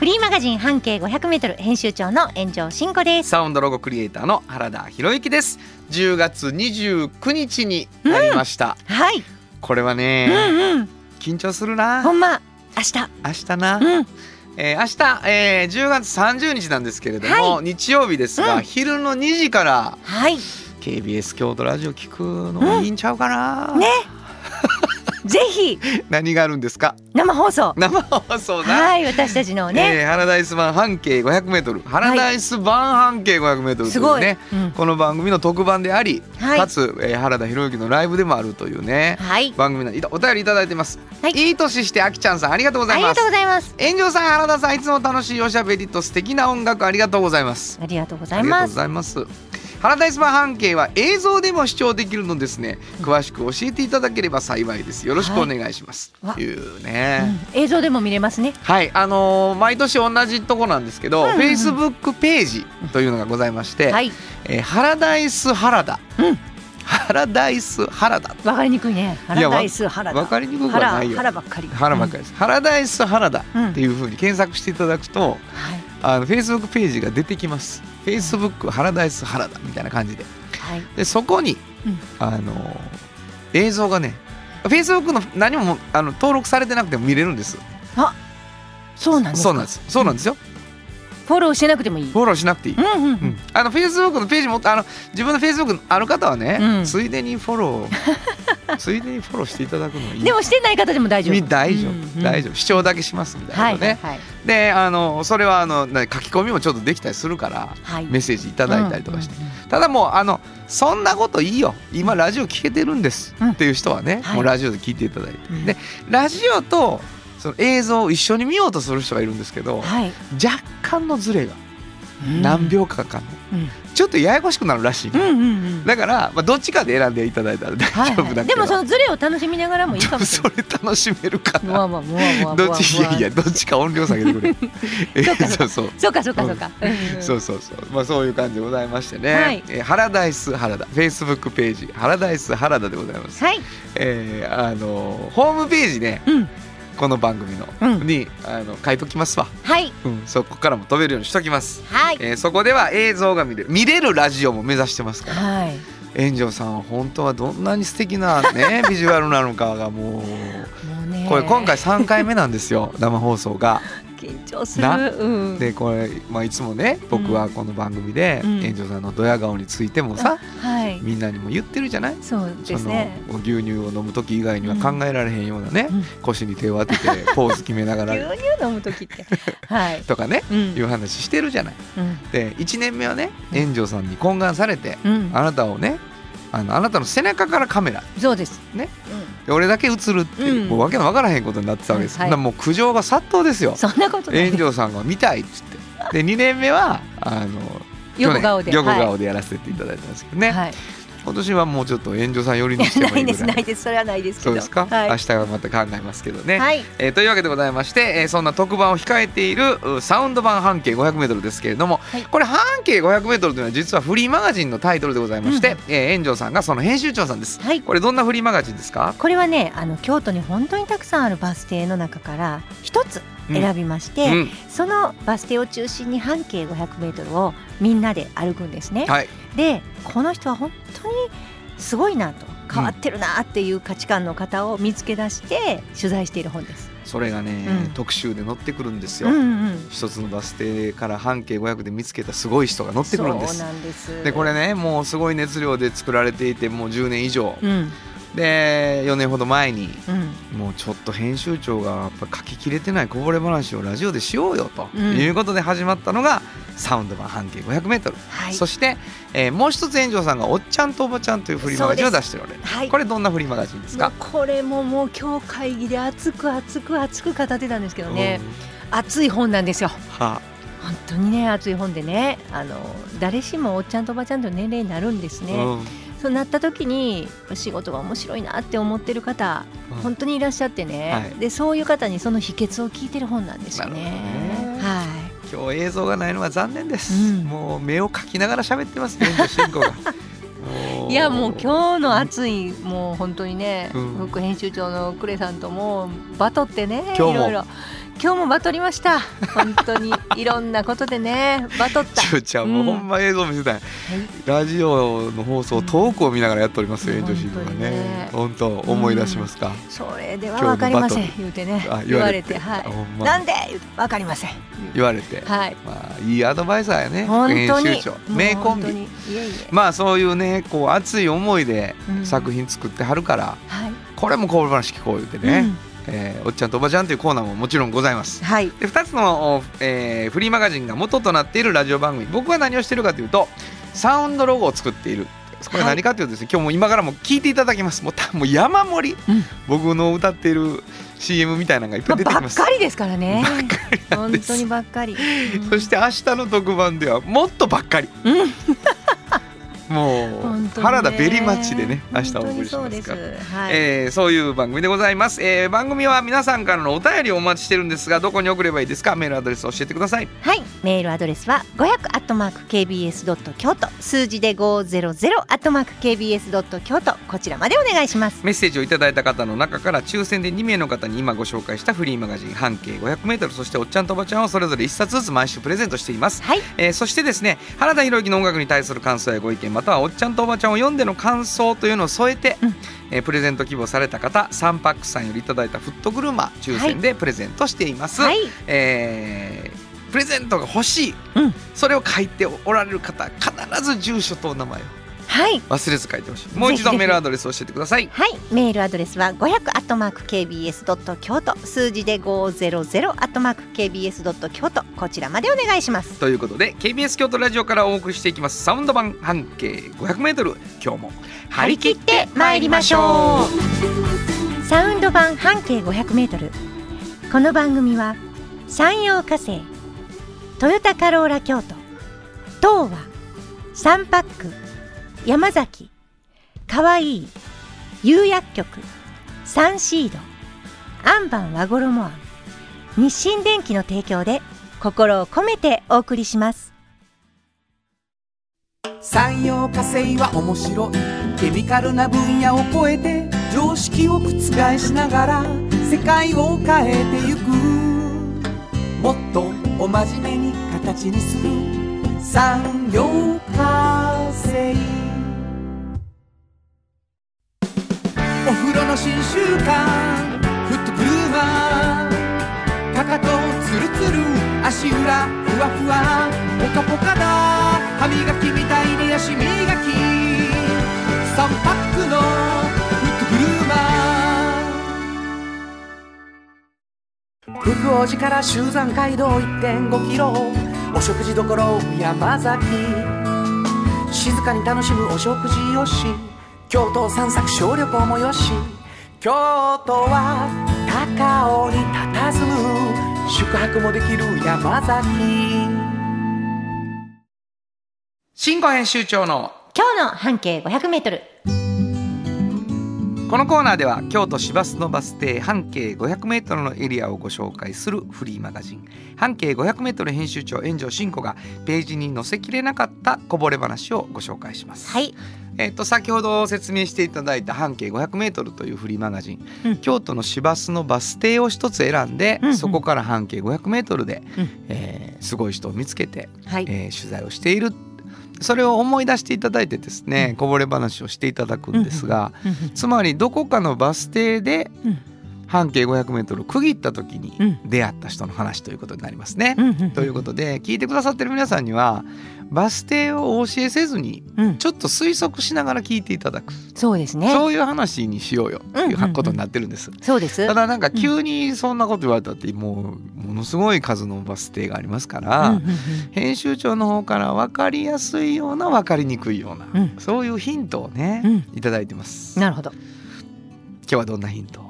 フリーマガジン半径 500m 編集長の炎上真子です。サウンドロゴクリエイターの原田博之です10月29日になりました、はい。これはね、うんうん。緊張するなほんま明日。明日な、うん。えー明日、えー10月30日なんですけれども、は日曜日ですが、うん昼の2時からはい。KBS 京都ラジオ聞くのもいいんちゃうかな、ね。ぜひ何があるんですか？生放送。生放送な、はい。私たちのね。えー、ハラダイス版半径 500m ハラダイス版半径 500m といすごい。うね、うんこの番組の特番であり、はいかつ、えー原田博之のライブでもあるというね、はい。番組のお便りいただいてます、はいいい年してあきちゃんさんありがとうございますありがとうございます。炎上さん原田さんいつも楽しいおしゃべりと素敵な音楽ありがとうございますありがとうござありがとうごいます。ざいますハラダイス版半径は映像でも視聴できるのですね。詳しく教えていただければ幸いです。よろしくお願いします、はい。というね、うん。映像でも見れますね。はい。あのー毎年同じとこなんですけど、うんうんうん。Facebook ページというのがございまして、はい。えーハラダイス原田、うん。ハラダイス原田わかりにくいね。原ダイス原田。わかりにくくはないよ。原原ばっかり。原ばっかりです、ハラダイス原田うんっていう風に検索していただくと、はい。あの Facebook ページが出てきます。Facebook ハラダイス原田みたいな感じで。はい。でそこに、うん。あの映像がね Facebook の何もあの登録されてなくても見れるんです。そうなんですか？そうなんです。そうなんですよ、フォローしてなくてもいい。フォローしなくていい、うんうんううん。ん。あの Facebook のページもあの自分の Facebook ある方はね、うん。ついでにフォロー ついでにフォローしていただくのがいい。でもしてない方でも大丈夫。大丈夫、うんうん。大丈夫。視聴だけしますみたいなね、はいはい。であのそれはあのな書き込みもちょっとできたりするからはい。メッセージいただいたりとかして、うんうんうん。ただもうあのそんなこといいよ。今ラジオ聞けてるんです、うんっていう人はね、はい。もうラジオで聞いていただいて、うん。でラジオとその映像を一緒に見ようとする人がいるんですけど、はい。若干のズレが何秒かかの、うん。ちょっとややこしくなるらしいね、うんうんうん。だから、まあ、どっちかで選んでいただいたら大はい丈夫だけど、はい、でもそのズレを楽しみながらもいいかもしれそれ楽しめるかな。どっちいやいやどっちか音量下げてくれ。えそうか。そうそう。そうかそうかそうか。うん。うん。そうそうそう、まあ、そういう感じでございましてね、はい。えーハラダイス原田フェイスブックページ。ハラダイス原田でございます、はい。えーあのホームページね。うん。この番組の、うんにあの書いときますわ、はい。うん、そこからも飛べるようにしときます、はい。えーそこでは映像が見れる見れるラジオも目指してますからはい。炎上さんは本当はどんなに素敵なね ビジュアルなのかがももうね。うこれ今回3回目なんですよ生放送が。緊張する。なうん。でこれ、まあ、いつもね僕はこの番組でうん炎上さんのドヤ顔についてもさ、はい。みんなにも言ってるじゃない？そうですね。その牛乳を飲む時以外には考えられへんようなね、うん腰に手を当ててポーズ決めなが 牛ら乳飲む時って。はい。とかね、うんいう話してるじゃない。うん。で1年目はね炎上さんに懇願されて、うん。あなたをねあのあなたの背中からカメラ。そうです。ね。うで俺だけ映るっていう、うん。もうわけのわからへんことになってたわけです、はい。そんなもう苦情が殺到ですよ。ん。そんなこと。炎上さんが見たいっつって。で2年目はあの横顔で。横はい。顔でやらせていただいたんですけどね、はい。今年はもうちょっと炎上さん寄りにしてもないいですいぐらないいですそれはないですけど。そうですか、はい明。日はまた考えますけどね、はい。えーというわけでございまして、えーそんな特番を控えているうサウンド版半径 500m ですけれども、はいこれ半径 500m というのは実はフリーマガジンのタイトルでございまして、うんえー炎上さんがその編集長さんですはい。これどんなフリーマガジンですか？これはねあの京都に本当にたくさんあるバス停の中から一つ選びまして、うん。そのバス停を中心に半径 500m をみんなで歩くんですね。はい。でこの人は本当にすごいなと変わってるなっていう価値観の方を見つけ出して取材している本です。それがね、うん。特集で載ってくるんですよ、うんうん、一つのバス停から半径500で見つけたすごい人が乗ってくるんです。でこれねもうすごい熱量で作られていてもう10年以上、うんで4年ほど前にうん。もうちょっと編集長がやっぱ書ききれてないこぼれ話をラジオでしようよとうん。いうことで始まったのがサウンド版半径 500m、はい。そして、えーもう一つ園長さんが「おっちゃんとおばちゃん」というフリーマガジンを出しておられるはい。これどんなフリーマガジンですか？これももう今日会議で熱く熱く熱く語ってたんですけどね、熱い本なんですよ。うんは本当にね熱い本でねあの誰しもおっちゃんとおばちゃんと年齢になるんですね、うんそうなった時に仕事が面白いなって思ってる方うん。本当にいらっしゃってね、はい。でそういう方にその秘訣を聞いてる本なんですよね。は今日映像がないのは残念です、うん。もう目をかきながら喋ってますね遠藤慎吾が。もい、いやもう今日の熱いもう本当にね、うん。副編集長の呉さんともうバトってねいろいろ今日もバトりました。本当に。いろんなことでね。バトった。ちゅうちゃんもうほんま映像見せたい、ラジオの放送遠くを見ながらやっておりますよ、うん遠藤慎吾がね。本当思い出しますか、それでは分かりません。今言うてね。あ言われて。はい。なんで？言うて分かりません。言われて、はい。まあいいアドバイザーやね。本当に。副編集長。名コンビ。まあそういうねこう熱い思いでうん。作品作ってはるから、はい、これもこぼれ話聞こう言ってね、うんえーおっちゃんとおばちゃんというコーナーももちろんございます。はい。で2つの、おえーフリーマガジンが元となっているラジオ番組。僕は何をしているかというとサウンドロゴを作っている。これはい何かというとですね、今日も今からも聞いていただきます。もうたもう山盛り、うん。僕の歌っている CM みたいなのがいっぱい出てまあばっかりですからね。ばっかり本当にばっかり、うん。そして明日の特番ではもっとばっかり、うんもう、原田ベリマッチでね明日お送りしますから。そうはい、えーそういう番組でございます、えー番組は皆さんからのお便りをお待ちしてるんですがどこに送ればいいですか？メールアドレス教えてください。はい、メールアドレスは500アットマーク kbs ドット京都数字で500アットマーク kbs ドット京都こちらまでお願いします。メッセージをいただいた方の中から抽選で2名の方に今ご紹介したフリーマガジン半径 500m そしておっちゃんとおばちゃんをそれぞれ1冊ずつ毎週プレゼントしています、はい、えーそしてですね原田博之の音楽に対する感想やご意見またはおっちゃんとおばちゃんを読んでの感想というのを添えて、うん。えープレゼント希望された方サンパックさんよりいただいたフットグルマ抽選でプレゼントしています、はい、えープレゼントが欲しい、うん。それを書いておられる方必ず住所とお名前をはい、忘れず書いてほしい。もう一度メールアドレスを教えてください。はい、メールアドレスは500アットマーク kbs ドット京都。数字で500アットマーク kbs ドット京都。こちらまでお願いします。ということで KBS 京都ラジオからお送りしていきます。サウンド版半径 500m 今日も張り切って参りましょう。サウンド版半径500メートル。この番組は山陽火星トヨタカローラ京都東和サンパック山崎かわいい釉薬局サンシードアンバン和衣あん日清電機の提供で心を込めてお送りします。産業化成は面白い。ケミカルな分野を超えて常識を覆しながら世界を変えてゆく。もっとお真面目に形にする。産業化成。新習慣フットグルーマーかかとツルツル足裏ふわふわポカポカだ歯磨きみたいに足磨き3パックのフットグルーマー福王寺から集山街道1.5キロお食事処山崎静かに楽しむお食事よし京都散策小旅行もよし京都は高尾に佇む宿泊もできる山崎。新語編集長の今日の半径500メートルこのコーナーでは京都市バスのバス停半径 500m のエリアをご紹介するフリーマガジン。半径 500m 編集長炎上真子がページに載せきれなかったこぼれ話をご紹介します。はい。えっと先ほど説明していただいた半径 500m というフリーマガジン、うん。京都の市バスのバス停を一つ選んで、うんうん。そこから半径 500m で、うん。えーすごい人を見つけて、はい、えー取材をしているそれを思い出していただいてですね、こぼれ話をしていただくんですが、つまりどこかのバス停でうん。半径 500m 区切った時にうん。出会った人の話ということになりますね。ということで聞いてくださってる皆さんにはバス停をお教えせずにうん。ちょっと推測しながら聞いていただく、そうですね。そういう話にしようよ。っていうんうん。ううんことになってるんです。そうです。ただなんか急にそんなこと言われたってもうものすごい数のバス停がありますから、うんうんうん。編集長の方から分かりやすいような分かりにくいような、うん。そういうヒントをね、うん。いただいてます。なるほど。今日はどんなヒントを？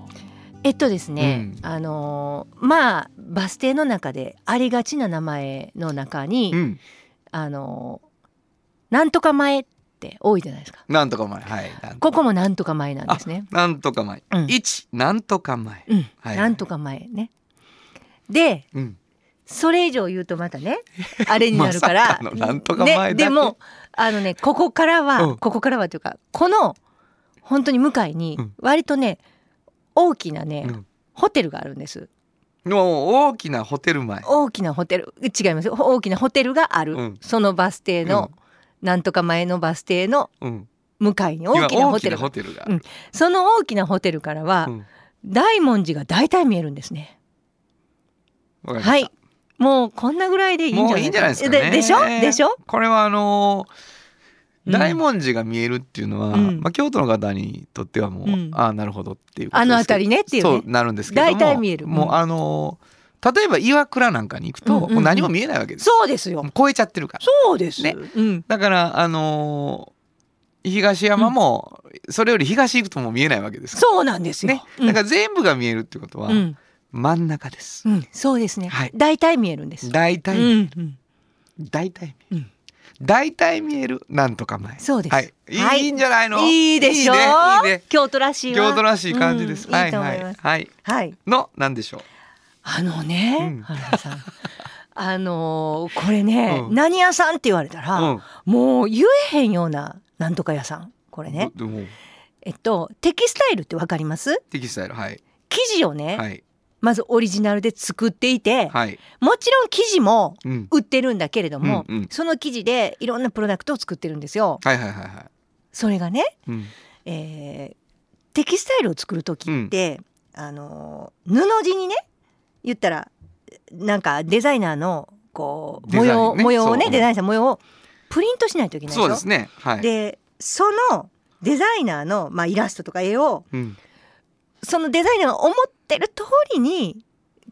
えっとですね、うん。あのーまあバス停の中でありがちな名前の中に、うんあのーなんとか前って多いじゃないですか。なんとか前。はい。ここもなんとか前なんですね。なんとか前、うん。一なんとか前。うん、はい。なんとか前ね。でうん。それ以上言うとまたねあれになるから、まさかのなんとか前ね、でもあのねここからは、うん。ここからはというかこの本当に向かいにうん。割とね大きなね、うん。ホテルがあるんですもう大きなホテル前。大きなホテル。違います。よ大きなホテルがある、うん。そのバス停の、なんとか前のバス停のうん。向かいに大きなホテルが。テルが。うん。その大きなホテルからは、うん。大文字が大体見えるんですね。はい。もうこんなぐらいでいいんじゃないですか。ね。でしょ？でしょ？これはあのーうん大文字が見えるっていうのは、うん。まあ、京都の方にとってはもう、うん。ああなるほどっていうあの辺りねっていうね。そうなるんですけども大体見える。うん。もうあのー例えば岩倉なんかに行くと、うんうんうん。もう何も見えないわけです。そうですよ。超えちゃってるから。そうです。ね。うん。だからあのー東山もそれより東行くともう見えないわけです。からそうなんですよ、ね、うん。だから全部が見えるってことは、うん。真ん中です、うん、そうですね、はい。大体見えるんです大体、うんうん。大体見える、うん大体見えるなんとか前。そうです。はい、い。いんじゃないの？いいでしょ？う京都らしいわ。京都らしい感じです、はいはいはい。のなんでしょう？あのね、うん。原田さん。あのーこれね、うん。何屋さんって言われたら、うん。もう言えへんようななんとか屋さん。これね。えっとテキスタイルってわかります？テキスタイルはい。生地をね、はいまずオリジナルで作っていて、はい。もちろん生地もうん。売ってるんだけれども、うんうん。その生地でいろんなプロダクトを作ってるんですよ。はいはいはいはい。それがね、うん。えーテキスタイルを作る時って、あのー布地にね言ったらなんかデザイナーのこう模様、ね模様をねデザインした模様をプリントしないといけないでしょ。そうですね。はい。でそのデザイナーの、まあ、イラストとか絵をうんそのデザイナーが思ってる通りに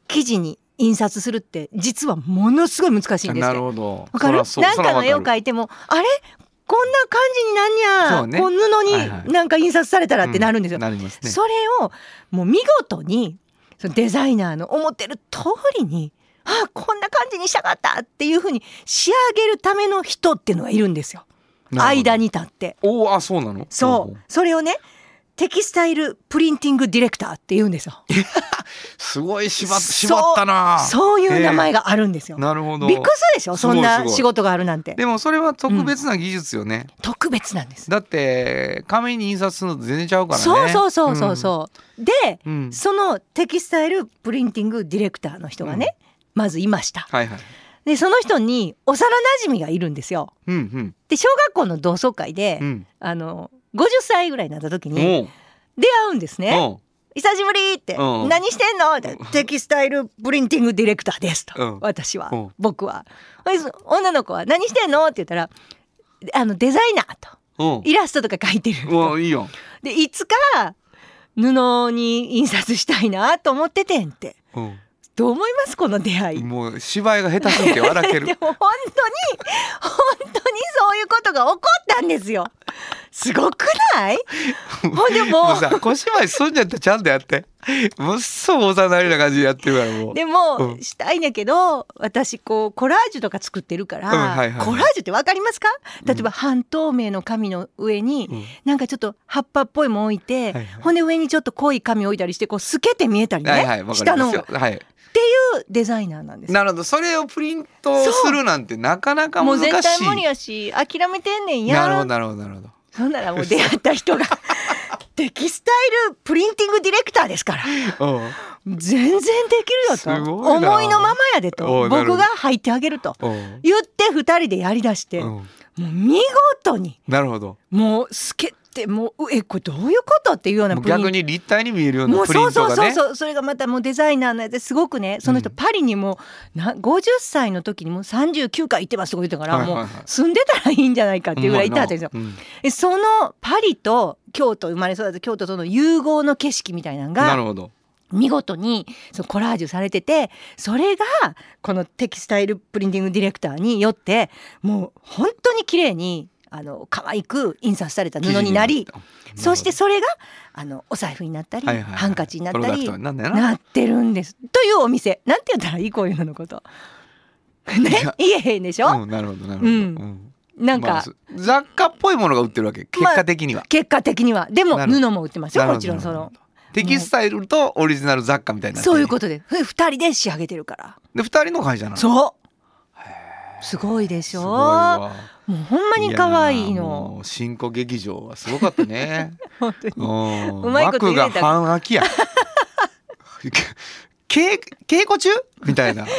記事に印刷するって実はものすごい難しいんですなるほど。わかる？なんかの絵を描いてもあれ？こんな感じになんや、そうね。こう布はいはい。になんか印刷されたらってなるんですよ。うなりますね。それをもう見事にそのデザイナーの思ってる通りにあこんな感じにしたかったっていうふうに仕上げるための人っていうのがいるんですよ。間にに立って。おおあそうなの？そう。それをねテキスタイルプリンティングディレクターって言うんですよ。すごい縛縛ったな。そういう名前があるんですよ、なるほど。びっくりするでしょ？そんな仕事があるなんて。でもそれは特別な技術よね、特別なんです、だって紙に印刷するのと全然ちゃうからね。そうそうそうそうそう、でうん、うん。そのテキスタイルプリンティングディレクターの人がね、まずいました。はいはい。でその人に幼馴染がいるんですよ。うんうん。で小学校の同窓会で、うん。あの50歳ぐらいになった時に出会うんですね。久しぶりってうん。何してんのってテキスタイルプリンティングディレクターですとうん。私はうん。僕は。女の子は何してんのって言ったらあのデザイナーとイラストとか描いてるでいつか布に印刷したいなと思っててんって。うどう思います？この出会い。んもう芝居が下手すぎて笑ける。でも本当に本当にそういうことが起こったんですよすごくない？ほんでももうさ小芝居すんじゃったらちゃんとやって。もっそおざなりな感じでやってるからもう。でも、うん。したいんだけど私こうコラージュとか作ってるから、うんはいはいはい。コラージュってわかりますか？例えば半透明の紙の上に、うん。なんかちょっと葉っぱっぽいもん置いて、はいはい。ほんで上にちょっと濃い紙置いたりしてこう透けて見えたりね、はいはいわかり下のますよ。はい。っていうデザイナーなんですなるほど。それをプリントするなんてなかなかもう難しい。絶対無理やし諦めてんねんやなるほどなるほどなるほどそんならもう出会った人が テキスタイルプリンティングディレクターですから。うん。全然できるよすと思いのままやでおと僕が入ってあげると。うん。言って二人でやりだして、もう見事に。なるほど。もう透けてもうえこれどういうことっていうようなプリン逆に立体に見えるようなプリそうそうそうントがねそう。それがまたもうデザイナーのやつすごくねその人うん。パリにもな50歳の時にもう39回行ってますとか言ってたから、もう住んでたらいいんじゃないかっていうぐらい行ったんですよ。うんでそのパリと京都生まれ育った京都との融合の景色みたいなのがなるほど。見事にそのコラージュされててそれがこのテキスタイルプリンティングディレクターによってもう本当に綺麗にあの可愛く印刷された布になりそしてそれがあのお財布になったり、はいはいはい。ハンカチになったりなってるんです。というお店。なんて言ったらいいこういうののこと。ね？言えへんでしょ、うん、なるほどなるほど、うん。うん。なんか、まあ雑貨っぽいものが売ってるわけ。結果的には、結果的には。でも布も売ってますよ。もちろんその。テキスタイルとオリジナル雑貨みたいになそういうことでふ二人で仕上げてるから。で二人の会社なの。そうすごいでしょ？もうほんまに可愛いの。新古劇場はすごかったね。本当に。うまいこと言えた。枠が半空きや。稽稽古中？みたいな。違うね。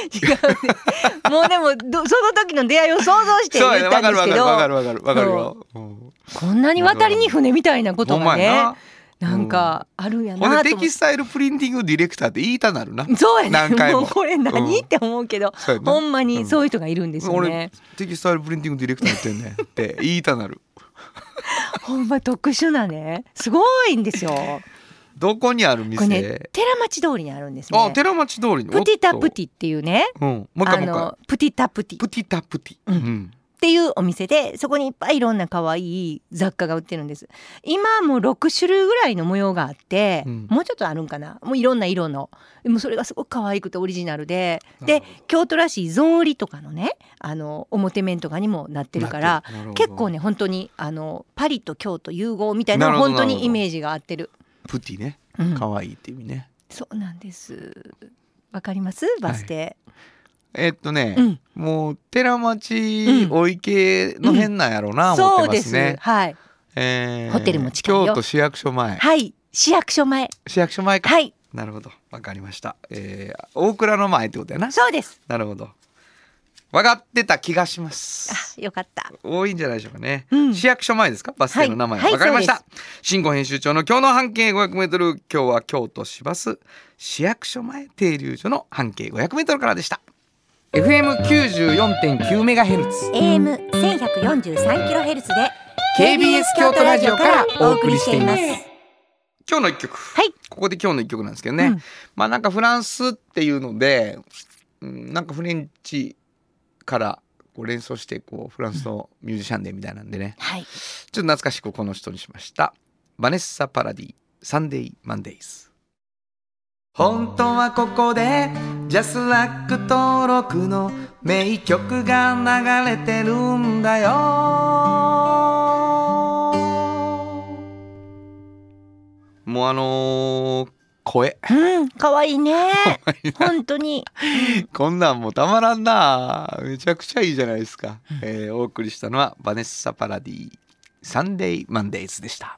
もうでもどその時の出会いを想像して言ったんですけど。わかるわかるわかるわかるよ。う。んこんなに渡りに船みたいなことがねなんかあるんやなと思って。でテキスタイルプリンティングディレクターって言いたなるな。そうやね。何回も。これ何、うん。って思うけどそうほんまにそういう人がいるんですよ俺ね、テキスタイルプリンティングディレクターやってんねんって言いたなる。ほんま特殊なね。すごいんですよ。どこにあるこれね店寺町通りにあるんですね。あ寺町通りに。プティタプィティっていうね。うん。もう一あ回もう一回。の Petit à Petit。Petit à Petit。うん。うんっていうお店でそこにいっぱいいろんな可愛い雑貨が売ってるんです。今もう6種類ぐらいの模様があって、うん。もうちょっとあるんかな？もういろんな色の。でもそれがすごく可愛くてオリジナルで。で京都らしい草履とかのねあの表面とかにもなってるから結構ね本当にあのパリと京都融合みたいな本当にイメージが合ってる、プティね。うん。可愛いって意味ね。そうなんです。わかります？バス停、えっとねうん。もう寺町うんお池の辺なんやろうな思ってまそうです。すねはい。えーホテルも近いよ。京都市役所前。はい。市役所前。市役所前か。はい。なるほど。わかりました。えー大倉の前ってことやな。そうです。なるほど。分かってた気がします。あよかった。多いんじゃないでしょうかね、うん。市役所前ですか？バス停の名前。わ、はい。はいかりました。そう新語編集長の今日の半径 500m 今日は京都市バス市役所前停留所の半径 500m からでした FM94.9 メガヘルツ AM 千百四十三キロヘルツで KBS 京都ラジオからお送りしていますは今日の一曲い。ここで今日の一曲なんですけどね、うんまあなんかフランスっていうので、うん、なんかフレンチからこう連想してこうフランスのミュージシャンでみたいなんでね、はい。ちょっと懐かしくこの人にしました。バネッサ・パラディ、 Sunday Mondays。本当はここでジャスラック登録の名曲が流れてるんだよ。もうあのー声。うん、可愛いね。本当に。こんなんもうたまらんな。めちゃくちゃいいじゃないですか、えーお送りしたのはバネッサ・パラディサンデー・マンデイズでした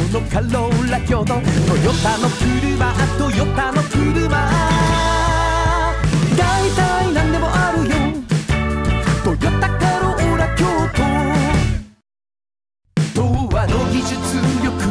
のカローラ京都トヨタの車トヨタの車。だいたいなんでもあるよ。トヨタカローラ京都童話の技術力。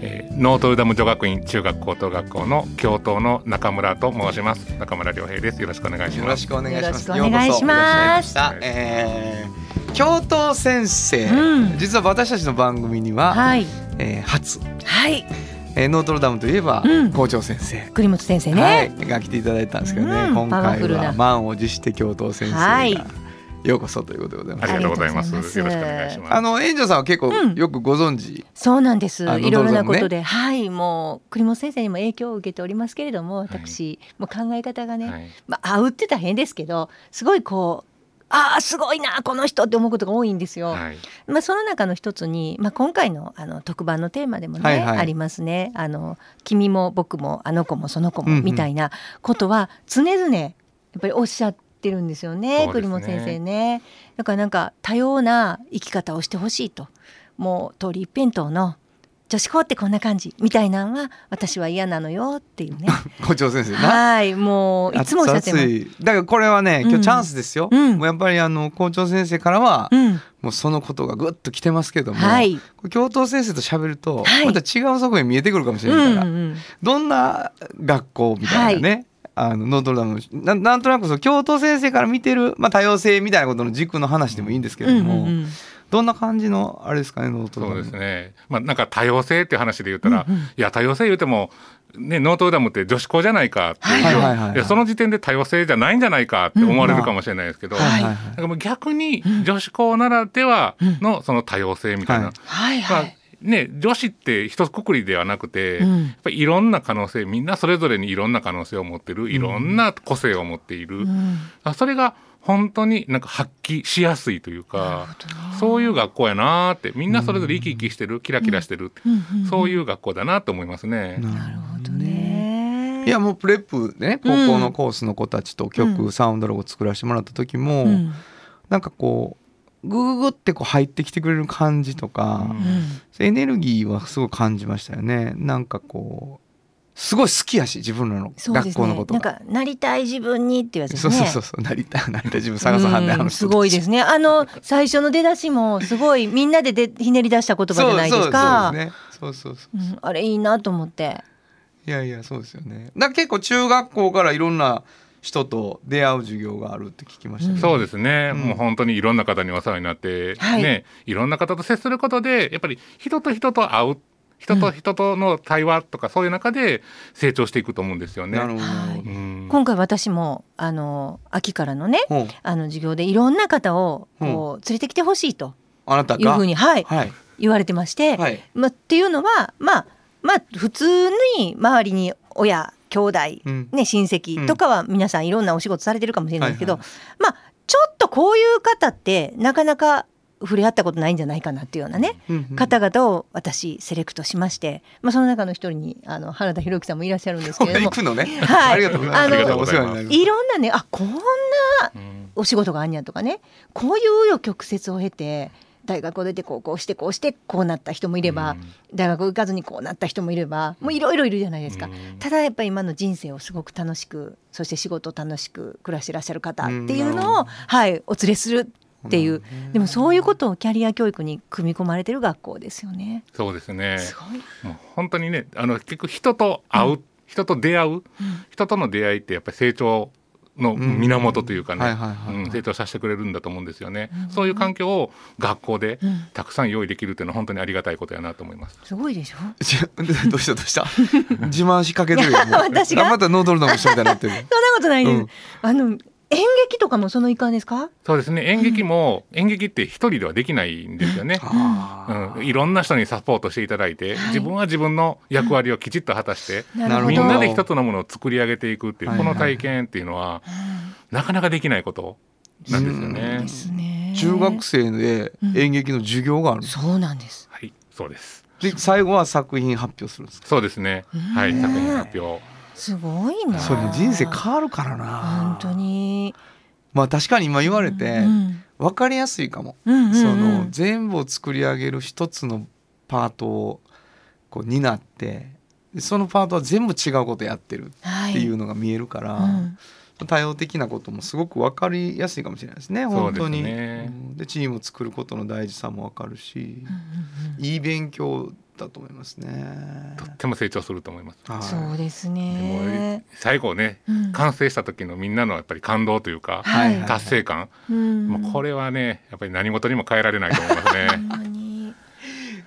えーノートルダム女学院中学高等学校の教頭の中村と申します。中村良平です。よろしくお願いします。よろしくお願いします。よろしくお願いします。まえー教頭先生、うん。実は私たちの番組には、はい。えー初、はい。えーノートルダムといえば、うん。校長先生。栗本先生ね、はい、が来ていただいたんですけどね、うん。今回は満を持して教頭先生が、はいようこそということでございますありがとうございます。よろしくお願いします。あの園長さんは結構うんよくご存知、そうなんです。いろいろなことで、はい、もう栗本先生にも影響を受けておりますけれども、私、もう考え方がね、はいまあ、会うって言ったら変ですけど、すごいこう。ああすごいなこの人って思うことが多いんですよ。はい。まあ、その中の一つに、まあ、今回のあの特番のテーマでもね、はいはいありますねあの「君も僕もあの子もその子も」うんうんみたいなことは常々やっぱりおっしゃってるんですよねね。栗本先生ね。だからなんか多様な生き方をしてほしいと。もう通り一辺倒の女子校ってこんな感じみたいなのは私は嫌なのよっていうね。校長先生な。はいもういつもおっしゃってます。だからこれはね今日チャンスですよ、うん。もうやっぱりあの校長先生からは、うん、もうそのことがぐっと来てますけども、はい。教頭先生と喋ると、はい。また違う側面見えてくるかもしれうんないから、うんどんな学校みたいなね、あのノートルダムななんとなくその教頭先生から見てる、まあ、多様性みたいなことの軸の話でもいいんですけれども、うんうんうん。どんな感じのあれですかねノートルダムそうですね。まあなんか多様性っていう話で言ったら、うんうん。いや多様性言うても。ね、ノートルダムって女子校じゃないかっていう、はいはいはいはい。いやその時点で多様性じゃないんじゃないかって思われるかもしれないですけど、逆に女子校ならではのその多様性みたいな、はいはい。まあはい。ね、女子って一括りではなくて、うん。やっぱりいろんな可能性みんなそれぞれにいろんな可能性を持ってるいろんな個性を持っている、うん。あそれが本当になんか発揮しやすいというかそういう学校やなーってみんなそれぞれ生き生きしてるキラキラしてる、そういう学校だなと思いますね。なるほどね。いやもうプレップでね高校のコースの子たちと曲、うん。サウンドロゴ作らせてもらった時も、うん。なんかこうグググってこう入ってきてくれる感じとか、うんエネルギーはすごい感じましたよねなんかこうすごい好きやし自分らの学。校のことが。なんかなりたい自分にっていうやつですそうね。そうそうそうなりたいなりたい自分探さはんね、うんあの人すごいですね。あの最初の出だしもすごいみんなででひねり出した言葉じゃないですか。そうそうそうあれいいなと思って。いやいやそうですよねだ結構中学校からいろんな人と出会う授業があるって聞きましたけど、そうですね、うん。もう本当にいろんな方にお世話になって、はい。ね、いろんな方と接することでやっぱり人と人と会う人と人との対話とかそういう中で成長していくと思うんですよね。なるほど、はいうん。今回私もあの秋からのねあの授業でいろんな方をこう連れてきてほしいと。あなたが？いうふうにはい。はい。言われてまして、はい。まあ、っていうのはまあまあ普通に周りに親兄弟、うん。ね、親戚とかは皆さんいろんなお仕事されてるかもしれないですけど、はいまあちょっとこういう方ってなかなか触れ合ったことないんじゃないかなっていうようなね、うんうん方々を私セレクトしまして、まあ、その中の一人にあの原田博之さんもいらっしゃるんですけれども 行くのね、はい。ありがとうございます。あのありがとうございろんなねあこんなうん。お仕事があんやとかねこういう紆余曲折を経て大学を出てこうこうしてこうしてこうなった人もいれば、大学行かずにこうなった人もいればもういろいろいるじゃないですか。うん。ただやっぱり今の人生をすごく楽しくそして仕事を楽しく暮らしてらっしゃる方っていうのを、はい、お連れするっていう。でもそういうことをキャリア教育に組み込まれてる学校ですよね。そうですね。すごい、もう本当にねあの結局人と会う、人と出会ううん。人との出会いってやっぱり成長の源というかね、成長させてくれるんだと思うんですよね、うん。そういう環境を学校でうん。たくさん用意できるっていうのは本当にありがたいことやなと思います。すごいでしょ？ち どうした？どうした？自慢しかけてるよもう。私が？あまたノードルダム一緒みたいになってる。そんなことないです、うん。あの演劇とかもその一環ですか？そうですね。演劇も、演劇って一人ではできないんですよね。あうん、いろんな人にサポートしていただいて、はい。自分は自分の役割をきちっと果たして、なるほど。みんなで一つのものを作り上げていくっていう、はいこの体験っていうのは、なかなかできないことなんですよね。うね。中学生で演劇の授業がある、そうなんです。はい、そうです。で最後は作品発表するんですか？そうですね。はい、ね作品発表。すごいなそれも人生変わるからな。本当に。まあ確かに今言われてうん。分かりやすいかも、うんうんうん。その全部を作り上げる一つのパートをこう担ってでそのパートは全部違うことやってるはっていうのが見えるから、うん。多様的なこともすごく分かりやすいかもしれないですね本当に。ね。うん。でチームを作ることの大事さも分かるし、うんうんうん。いい勉強だと思いますね。とっても成長すると思います。はいそうですでもね。最後ね、うん完成した時のみんなのやっぱり感動というか、はいはい達成感、うんもうこれはねやっぱり何事にも変えられないと思いますね。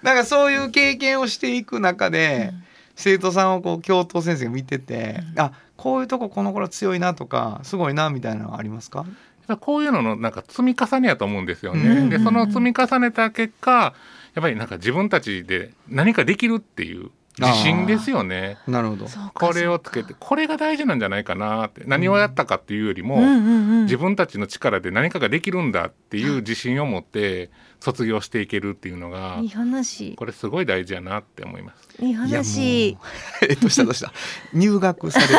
なんかそういう経験をしていく中で、生徒さんをこう教頭先生が見てて、あこういうとここの子ら強いなとかすごいなみたいなのはありますか？ぱこういうののなんか積み重ねやと思うんですよね。うんうんうんでその積み重ねた結果やっぱりなんか自分たちで何かできるっていう自信ですよね。なるほど。これをつけてこれが大事なんじゃないかなって。何をやったかっていうよりも、うんうんうん。自分たちの力で何かができるんだっていう自信を持って卒業していけるっていうのがいい話これすごい大事やなって思います。いい話 えっとしたどうした。入学される。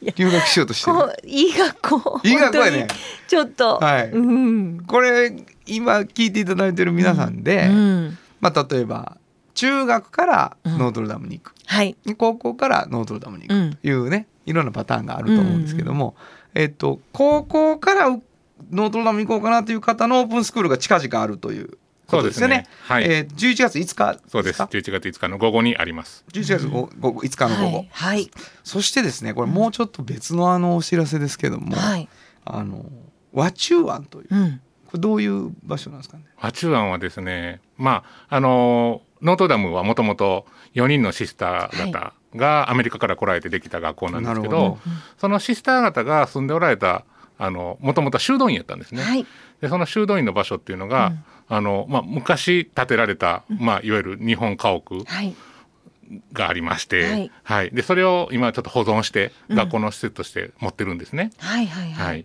入学しようとしていい学校。いい学校やねちょっと、はい。うん。これ今聞いていただいてる皆さんで、うん。まあ例えば中学からノートルダムに行く、はい。高校からノートルダムに行うんくというね、いろんなパターンがあると思うんですけども、えっと高校からノートルダムに行こうかなという方のオープンスクールが近々あるということですよね。はい、えー、11月5日そうです。か11月5日の午後にあります。11月5 5日の午後、はいはいそしてですねこれもうちょっと別のあのお知らせですけども、はいあの和中湾といううんこれどういう場所なんですかね。和中湾はですね、まああのノートダムはもともと4人のシスター方がアメリカから来られてできた学校なんですけど、そのシスター方が住んでおられたあのもともと修道院やったんですね。はい。でその修道院の場所っていうのが、うん。あのまあ、昔建てられた、まあ、いわゆる日本家屋はい。がありまして、はい。はい。でそれを今ちょっと保存してうん。学校の施設として持ってるんですね。はいはいははい。い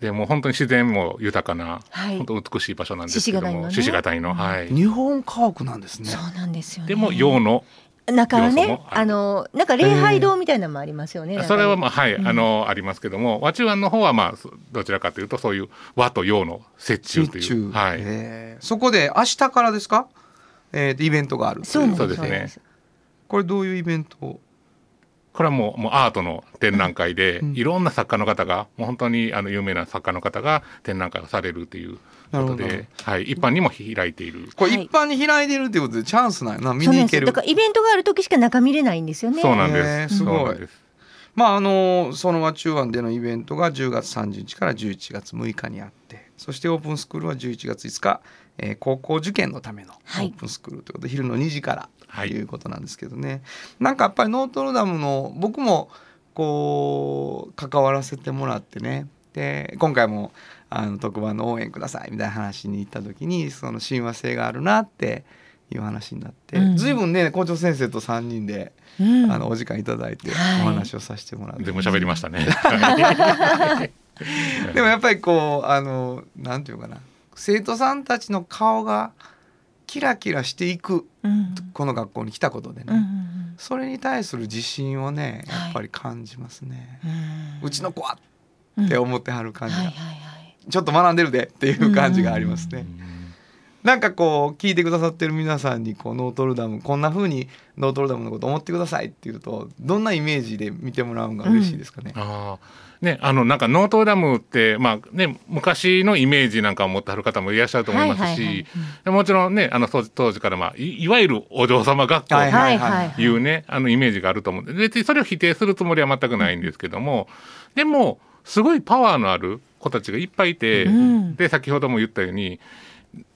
でもう本当に自然も豊かな、はい。本当美しい場所なんですけども獅子型の,、うんはい、日本家屋なんですね。そうなんですよね。でも洋の中はねあのなんか礼拝堂みたいなのもありますよね、それはまああはい、うん。あのありますけども。和中湾の方はまあそどちらかというとそういう和と洋の折衷という、はい、そこで明日からですか、えー、イベントがあるそうですね。これどういうイベント？これはもうもうアートの展覧会で、うん。いろんな作家の方がもう本当にあの有名な作家の方が展覧会をされるということで、はい、一般にも開いている。これはい。一般に開いてるっていうことでチャンスなんや。な見に行ける。なんですよだからイベントがある時しか中見れないんですよね。そうなんです、すごい。まああのその和中湾でのイベントが10月30日から11月6日にあってそしてオープンスクールは11月5日、えー高校受験のためのオはい。ープンスクールということで、昼の2時からはい。ということなんですけどね、なんかやっぱりノートルダムの僕もこう関わらせてもらってね。で今回もあの特番の応援くださいみたいな話に行った時にその親和性があるなっていう話になって、うん。随分ね校長先生と3人で、うん。あのお時間いただいておはい。話をさせてもらって、全部喋りましたね。でもやっぱりこうあのなんていうかな。生徒さんたちの顔がキラキラしていくうん。この学校に来たことでね、うんうんそれに対する自信をねはいやっぱり感じますね、うん。うちの子はうんって思ってはる感じが、はいはいはいちょっと学んでるでっていう感じがありますね、うん。なんかこう聞いてくださってる皆さんにこうノートルダムこんな風にノートルダムのこと思ってくださいっていうとどんなイメージで見てもらうのが嬉しいですかね、あー。ね、あのなんかノートルダムって、まあね、昔のイメージなんかを持ってはる方もいらっしゃると思いますし、もちろんねあの当時から、まあ、いいわゆるお嬢様学校というね、あのイメージがあると思うんで別にそれを否定するつもりは全くないんですけども、でもすごいパワーのある子たちがいっぱいいて、うん。で先ほども言ったように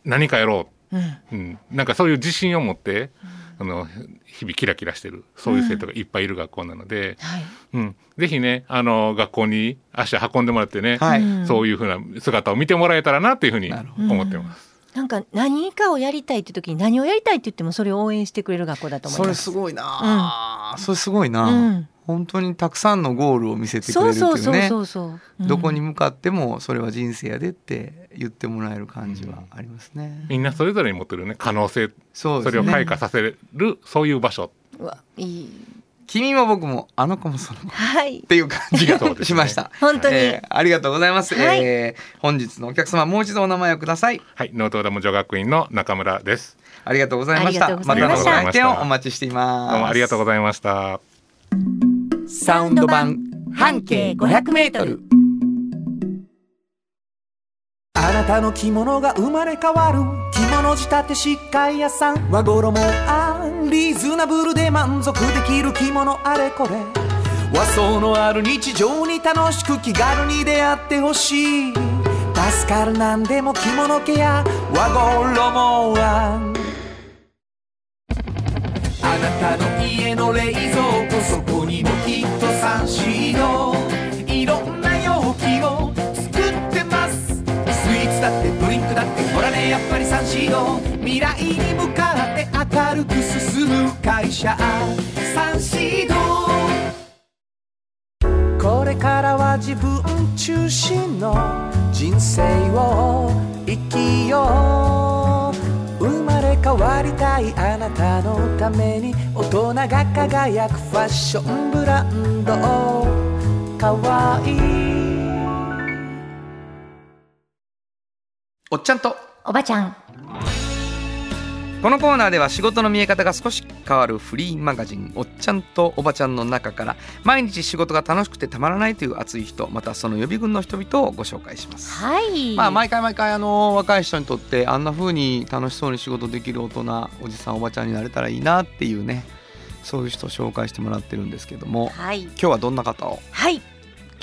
何かやろう。ん。う、うん、なんかそういう自信を持って、あの日々キラキラしてるそういう生徒がいっぱいいる学校なので。はい。うん、ぜひね、あの、学校に足運んでもらってね、はい、うんそういうふうな姿を見てもらえたらなっていうふうになるほど。思ってます。なんか何かをやりたいって時に何をやりたいって言ってもそれを応援してくれる学校だと思それいます。すごいなあ、それすごいなあ、うん本当にたくさんのゴールを見せてくれそうそうそうるっていうねそうそう、うんどこに向かってもそれは人生やでって言ってもらえる感じはありますね。みんなそれぞれに持ってるね、可能性、そうですね。それを開花させる、そういう場所。うわいい君も僕もあの子もその子っはいていう感じがねしました。本当に、えーありがとうございます、はいえー本日のお客様もう一度お名前をください。はい、ノートダム女学院の中村です。ありがとうございました。またのご来店をお待ちしています。どうもありがとうございました。サウンド版半径500メートル。あなたの着物が生まれ変わる。着物仕立て疾患屋さん。和衣あんリーズナブルで満足できる着物あれこれ。和装のある日常に楽しく気軽に出会ってほしい。助かるなんでも着物ケア和衣あん。あなたの家の冷蔵庫そこもきっとサンシードいろんな容器を作ってます。スイーツだってドリンクだってほらねやっぱりサンシード。未来に向かって明るく進む会社。サンシード。これからは自分中心の人生を生きよう。変わりたいあなたのために大人が輝くファッションブランド。かわいい。おっちゃんと。おばちゃんこのコーナーでは仕事の見え方が少し変わるフリーマガジン「おっちゃんとおばちゃん」の中から毎日仕事が楽しくてたまらないという熱い人またその予備軍の人々をご紹介します。はい。まあ、毎回毎回あの若い人にとってあんな風に楽しそうに仕事できる大人おじさんおばちゃんになれたらいいなっていうねそういう人を紹介してもらってるんですけどもはい。今日はどんな方を？はい。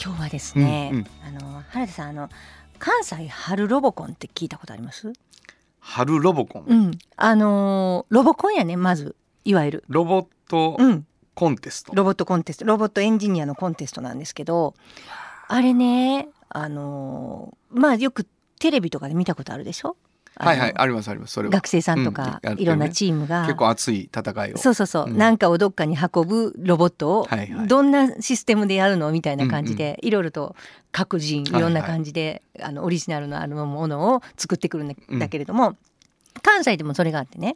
今日はですね、うんうん。あの原田さんあの関西春ロボコンって聞いたことあります？春ロボコン、うん。あのーロボコンやねまず。いわゆる。ロボットうん。コンテスト、ロボットコンテスト。ロボットエンジニアのコンテストなんですけどあれねあのーまあよくテレビとかで見たことあるでしょ？はいはいありますありますそれは。学生さんとか、うんねいろんなチームが。結構熱い戦いを。そうそうそう、うん。なんかをどっかに運ぶロボットをはいはい。どんなシステムでやるのみたいな感じで、いろいろと各人いろんな感じで、あのオリジナルのあるものを作ってくるんだけれども、関西でもそれがあってね。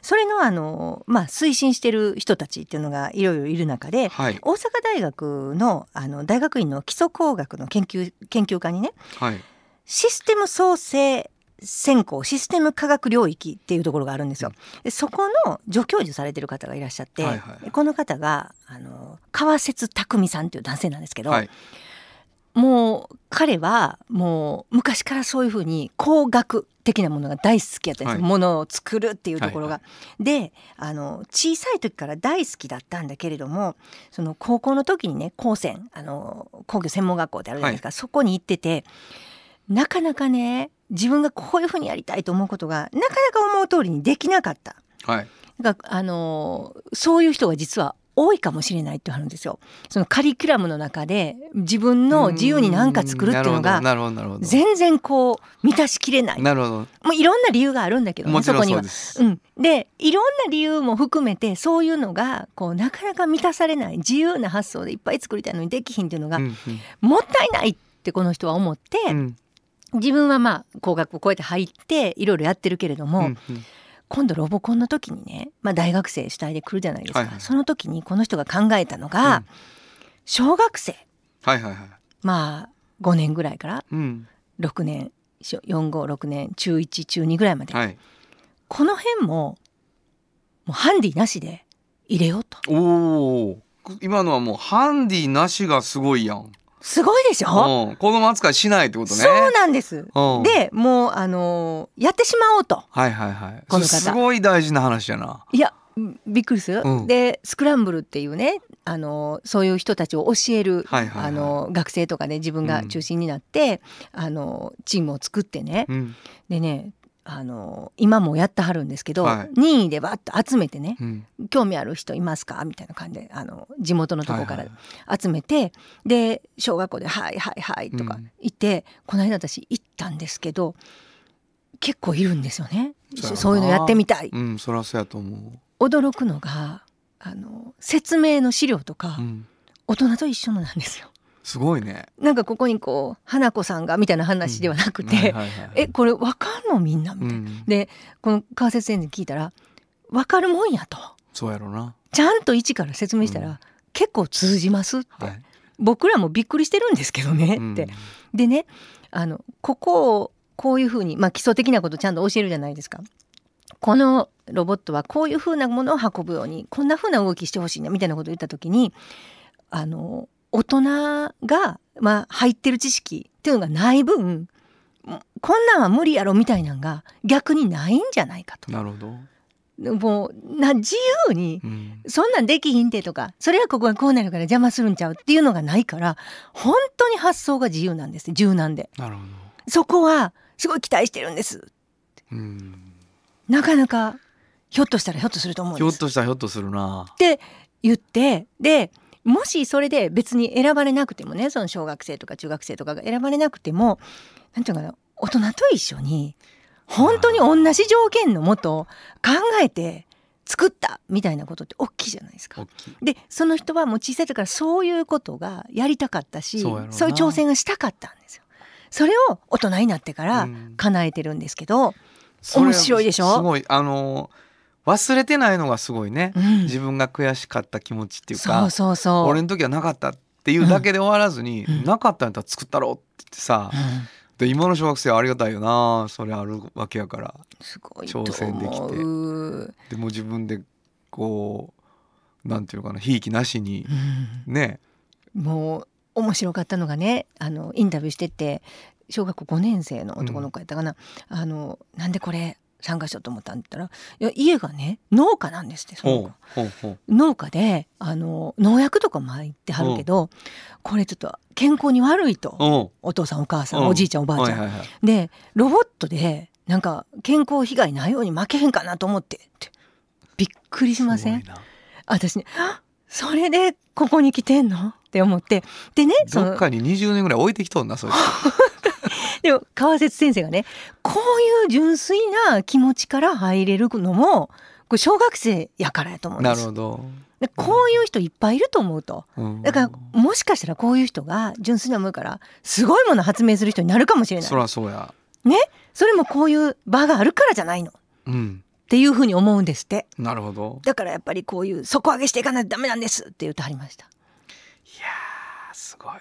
それのあの、まあ、推進してる人たちっていうのがいろいろいる中ではい。大阪大学のあの大学院の基礎工学の研究研究家にねはい。システム創生専攻システム科学領域っていうところがあるんですよ。でそこの助教授されてる方がいらっしゃって、はいはいこの方があの川節匠さんっていう男性なんですけど、はい。もう彼はもう昔からそういうふうに工学的なものが大好きやったんですよ、はい。ものを作るっていうところが。はであの小さい時から大好きだったんだけれどもその高校の時にね高専あの工業専門学校ってあるじゃないですか、そこに行っててなかなかね自分がこういうふうにやりたいと思うことがなかなか思う通りにできなかった。はい。だからあのそういう人が実は多いかもしれないってあるんですよ。そのカリキュラムの中で自分の自由に何か作るっていうのがなるほどなるほど全然こう満たしきれない。なるほど。もういろんな理由があるんだけどねそこには。そうん、でいろんな理由も含めてそういうのがこうなかなか満たされない自由な発想でいっぱい作りたいのにできひんっていうのが、うんもったいないってこの人は思って、うんうん自分はまあ工学をこうやって入っていろいろやってるけれども、うんうん。今度ロボコンの時にね、まあ、大学生主体で来るじゃないですか、はいはいその時にこの人が考えたのが、うん。小学生。はいはいはい。まあ5年ぐらいからうん。6年456年中1中2ぐらいまで、はい。この辺ももうハンディなしで入れようと。おお今のはもうハンディなしがすごいやん、すごいでしょ、うん、子供扱いしないってことね。そうなんです、うん。でもうあのーやってしまおうと。はいはいはい。この方。すごい大事な話やな。いやびっくりする、うん。でスクランブルっていうねあのそういう人たちを教える、はいはいはい。あの学生とかね自分が中心になって、あのチームを作ってね、うん。でねあの今もやってはるんですけど、はい。任意でバッと集めてねうん。興味ある人いますかみたいな感じであの地元のとこからはいはい集めて、で小学校で「はいはいはい」とかうん。言って、この間私行ったんですけど結構いるんですよね。そういうのやってみたい。うんそりゃそうやと思驚くのがあの説明の資料とか、う、うん、大人と一緒のなんですよ。すごいね。なんかここにこう花子さんがみたいな話ではなくて、えこれわかんのみんな？みたいな。うん、でこの川節先生に聞いたらわかるもんやと。そうやろな。ちゃんと一から説明したら、うん。結構通じますって、はい。僕らもびっくりしてるんですけどねうん。って。でねあのここをこういうふうに、まあ、基礎的なことちゃんと教えるじゃないですか。このロボットはこういうふうなものを運ぶようにこんなふうな動きしてほしいなみたいなことを言った時にあの大人が、まあ、入ってる知識っていうのがない分こんなんは無理やろみたいなんが逆にないんじゃないかと。なるほど、もうな自由にうん、そんなんできひんてとかそれはここがこうなるから邪魔するんちゃうっていうのがないから本当に発想が自由なんです柔軟で。なるほど。そこはすごい期待してるんです。うん。なかなかひょっとしたらひょっとすると思うんひょっですとしたらひょっとするな。って言ってでもしそれで別に選ばれなくてもねその小学生とか中学生とかが選ばれなくてもなんていうのかな大人と一緒に本当に同じ条件のもと考えて作ったみたいなことって大きいじゃないですか。でその人はもう小さい時からそういうことがやりたかったしそういう挑戦がしたかったんですよ。それを大人になってからうん。叶えてるんですけど、面白いでしょ？すごい。あの忘れてないのがすごいね、うん。自分が悔しかった気持ちっていうか。俺の時はなかったっていうだけで終わらずに、うん。なかったんやったら作ったろうって言ってさ、うん。で今の小学生はありがたいよなそれあるわけやから。挑戦できて。でも自分でこうなんていうのかなひいきなしにうん。ね。もう面白かったのがねあのインタビューしてて小学校5年生の男の子やったかな、あのなんでこれ参加しようと思ったんだったらいや家がね農家なんですってその子。農家であの農薬とか巻いてはるけどこれちょっと健康に悪いと。お父さんお母さうん。んおじいちゃんおばあちゃん。はいはいはい。でロボットでなんか健康被害ないように負けへんかなと思ってって。びっくりしません？私ねあそれでここに来てんの？って思って。でねそのどっかに20年ぐらい置いてきとんなそいつ でも川節先生がねこういう純粋な気持ちから入れるのもこれ小学生やからやと思うんです。なるほど、でこういう人いっぱいいると思うと。うん。だからもしかしたらこういう人が純粋に思うからすごいもの発明する人になるかもしれない。そらそうや。それもこういう場があるからじゃないの。っうん。ていうふうに思うんですって。なるほど。だからやっぱりこういう底上げしていかないとダメなんですって言ってはりました。いやーすごい。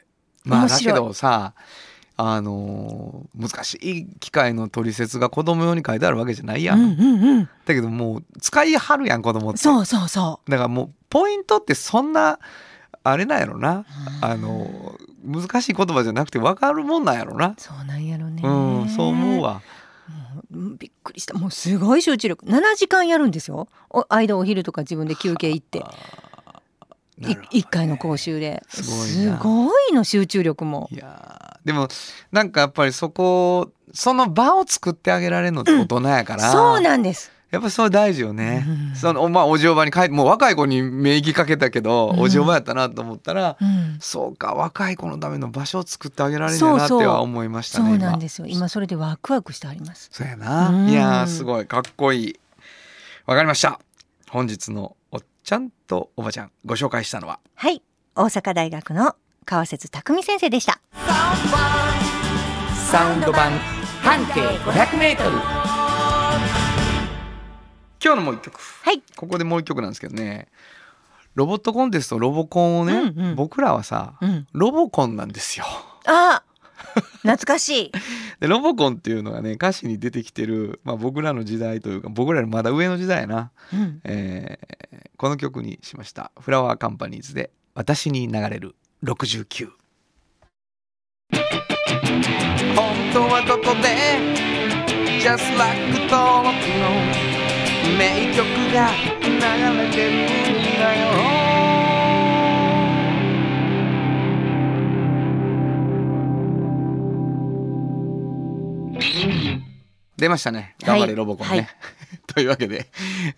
まあだけどさあのー難しい機械の取説が子供用に書いてあるわけじゃないやん、うんうんうん。だけどもう使いはるやん子供って。そうそうそだからもうポイントってそんなあれなんやろな。うあの難しい言葉じゃなくて分かるもんなんやろな。そうなんやろね。うんそう思うわ。うんびっくりした。もうすごい集中力。7時間やるんですよ。お間お昼とか自分で休憩行ってあーないるほど1回の講習で。すごいの集中力も。いやー。でもなんかやっぱりそこその場を作ってあげられるのって大人やから、そうなんです。やっぱそれ大事よね。うん。そのまあおじおばに帰ってもう若い子に名義かけたけど、うん。おじおばやったなと思ったら、うん。そうか若い子のための場所を作ってあげられるなっては思いましたね。そうなん今ですよ。今それでワクワクしてあります。そうやな。うん。いやーすごい。かっこいい。わかりました。本日のちゃんとおばちゃんご紹介したのは？はい大阪大学の川節匠先生でしたサウンド版半径500メートル。今日のもう一曲。はいここでもう一曲なんですけどね。ロボットコンテストロボコンをね、うんうん僕らはさ、うんロボコンなんですよ。あ懐かしい。でロボコンっていうのがね歌詞に出てきてる、まあ、僕らの時代というか僕らよりまだ上の時代やな、うん。えーこの曲にしました。フラワーカンパニーズで「私に流れる69」本当はここで Just like 登録の名曲が流れてるんだよ出ましたね。頑張れロボコンね、はい というわけで、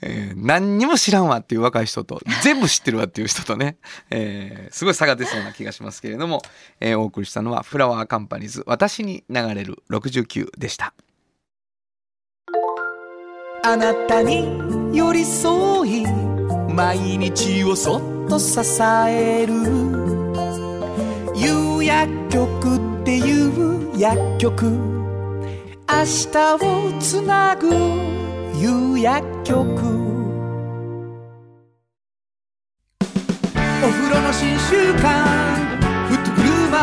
えー何にも知らんわっていう若い人と 全部知ってるわっていう人とね、えーすごい差が出そうな気がしますけれども、えーお送りしたのはフラワーカンパニーズ「私に流れる69」でした。あなたに寄り添い毎日をそっと支える。夕薬局っていう薬局明日をつなぐ夕薬局。お風呂の新習慣。フットグルーマ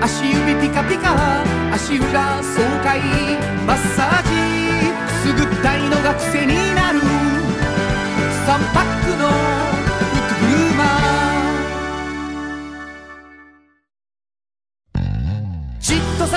ー足指ピカピカ。足裏爽快。マッサージ。くすぐったいのが癖になる。3パックの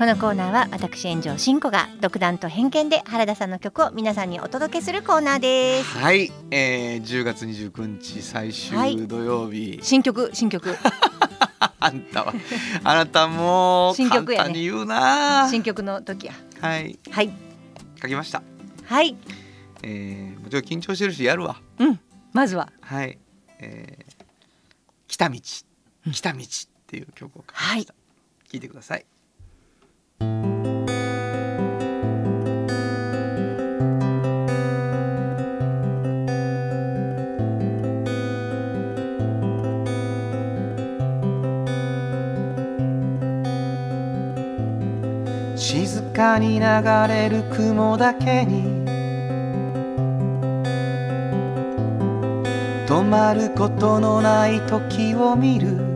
ここのコーナーは私炎上真子が独断と偏見で原田さんの曲を皆さんにお届けするコーナーです。はい、えー、10月29日最終土曜日、新曲新曲。あんたはあなたも簡単に言うな。新曲の時や。はい。はい。書きました。はい。えー、もちろん緊張してるしやるわ。うん。まずは。はい、えー、来た道。来た道っていう曲を書きました、聞いてください静かに流れる雲だけに止まることのない時を見る。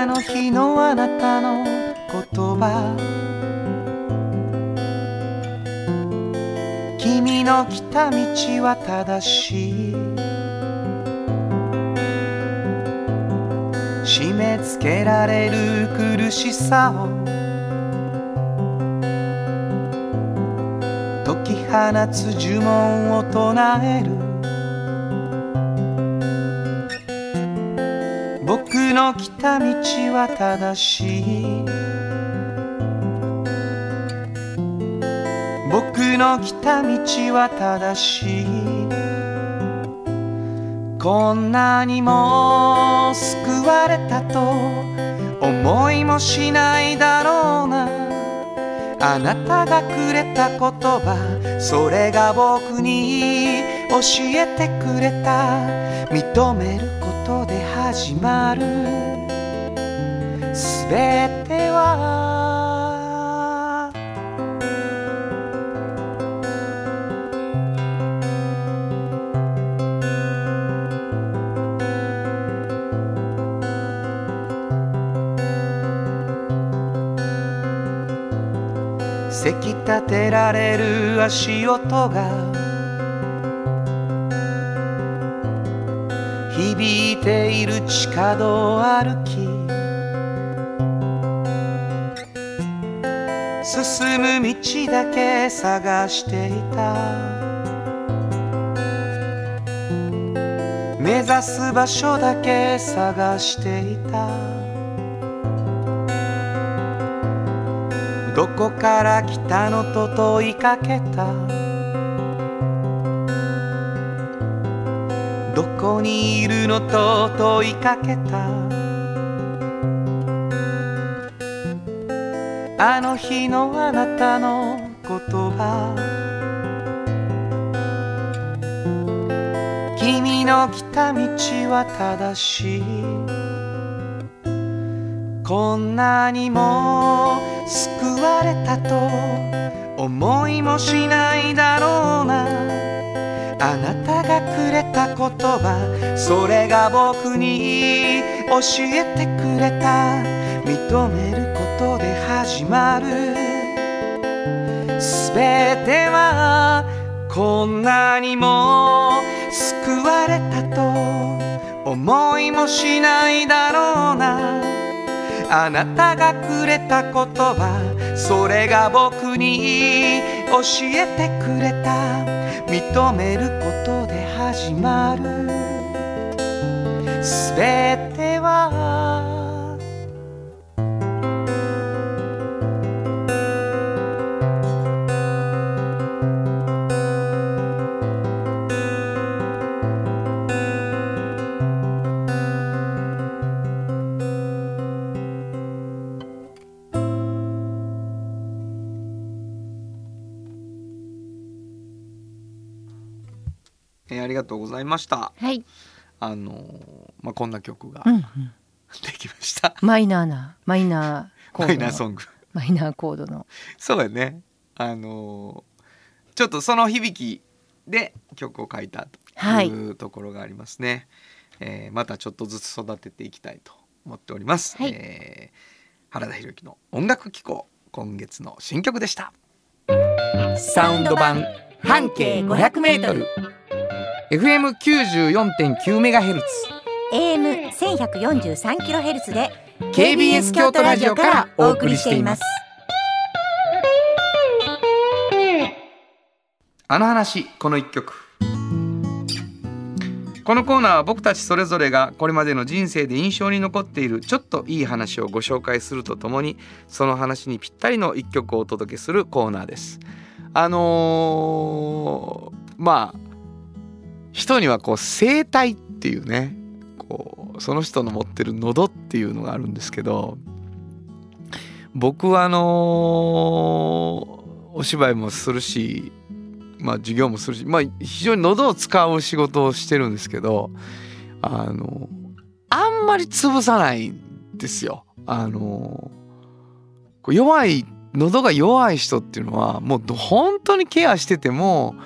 あの日のあなたの言葉。君の来た道は正しい。締め付けられる苦しさを。解き放つ呪文を唱える。僕の来た道は正しい。僕の来た道は正しい。こんなにも救われたと思いもしないだろうな。あなたがくれた言葉それが僕に教えてくれた。認めることで始まる。べてはせき立てられる足音が響いている地下道歩き。進む道だけ探していた。目指す場所だけ探していた。どこから来たのと問いかけた。どこにいるのと問いかけた。あの日のあなたの言葉君の来た道は正しいこんなにも救われたと思いもしないだろうな。あなたがくれた言葉それが僕に教えてくれた。認めることで始まる。すべてはこんなにも救われたと思いもしないだろうな。あなたがくれた言葉それが僕に教えてくれた。認めることで始まる。すべてはりがとうございました。はい、あのーまあこんな曲がうんうん、できました、マイナーなマイナーコーマドの。イナーソング。マイナーコードの。そうやね。あのーちょっとその響きで曲を書いたとはい。いうところがありますね、えーまたちょっとずつ育てていきたいと思っております、はい。えー原田裕之の音楽機構今月の新曲でした。サウンド版半径 500m FM94.9 メガヘルツ。AM1143 キロヘルツで KBS 京都ラジオからお送りしています。あの話この一曲。このコーナーは僕たちそれぞれがこれまでの人生で印象に残っているちょっといい話をご紹介するとともにその話にぴったりの一曲をお届けするコーナーです。あのーまあ人にはこう声帯っていうねこうその人の持ってる喉っていうのがあるんですけど僕はあのお芝居もするしまあ授業もするしまあ非常に喉を使う仕事をしてるんですけどあのあんまり潰さないんですよ。あの弱い喉が弱い人っていうのはもう本当にケアしてても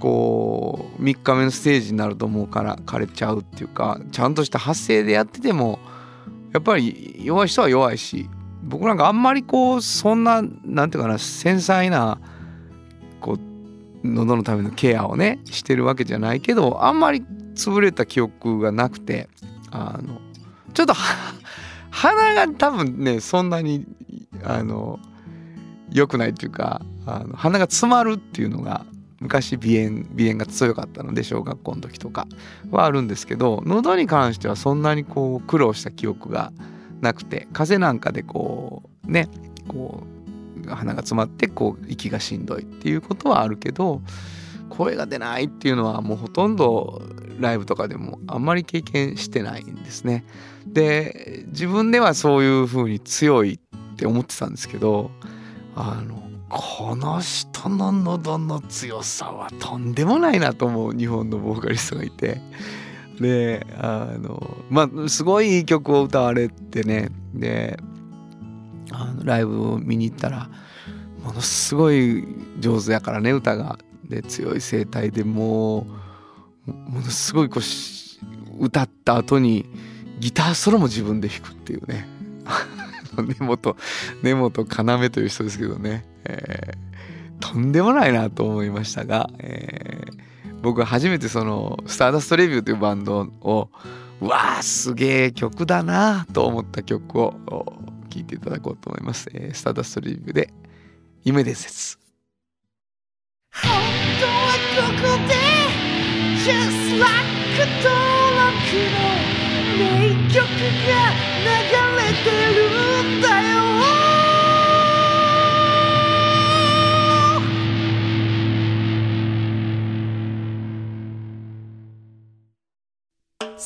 こう3日目のステージになるともうから枯れちゃうっていうかちゃんとした発声でやっててもやっぱり弱い人は弱いし僕なんかあんまりこうそんななんていうかな繊細なこう喉のためのケアをねしてるわけじゃないけどあんまり潰れた記憶がなくてあのちょっと鼻が多分ねそんなにあの良くないっていうかあの鼻が詰まるっていうのが昔鼻炎鼻炎が強かったので小学校の時とかはあるんですけど喉に関してはそんなにこう苦労した記憶がなくて風邪なんかでこうねこう鼻が詰まってこう息がしんどいっていうことはあるけど声が出ないっていうのはもうほとんどライブとかでもあんまり経験してないんですね。で自分ではそういう風に強いって思ってたんですけどあのこの人の喉の強さはとんでもないなと思う日本のボーカリストがいて。であのまあすごいいい曲を歌われてね。であのライブを見に行ったらものすごい上手やからね歌が。で強い声帯でもうものすごいこう歌った後にギターソロも自分で弾くっていうね。根本根本要という人ですけどね、えーとんでもないなと思いましたが、えー僕は初めてそのスターダストレビューというバンドをうわーすげえ曲だなと思った曲を聴いていただこうと思います、えースターダストレビューで夢伝説。本当はここで Just like 登録の名曲が流れてるんだよ。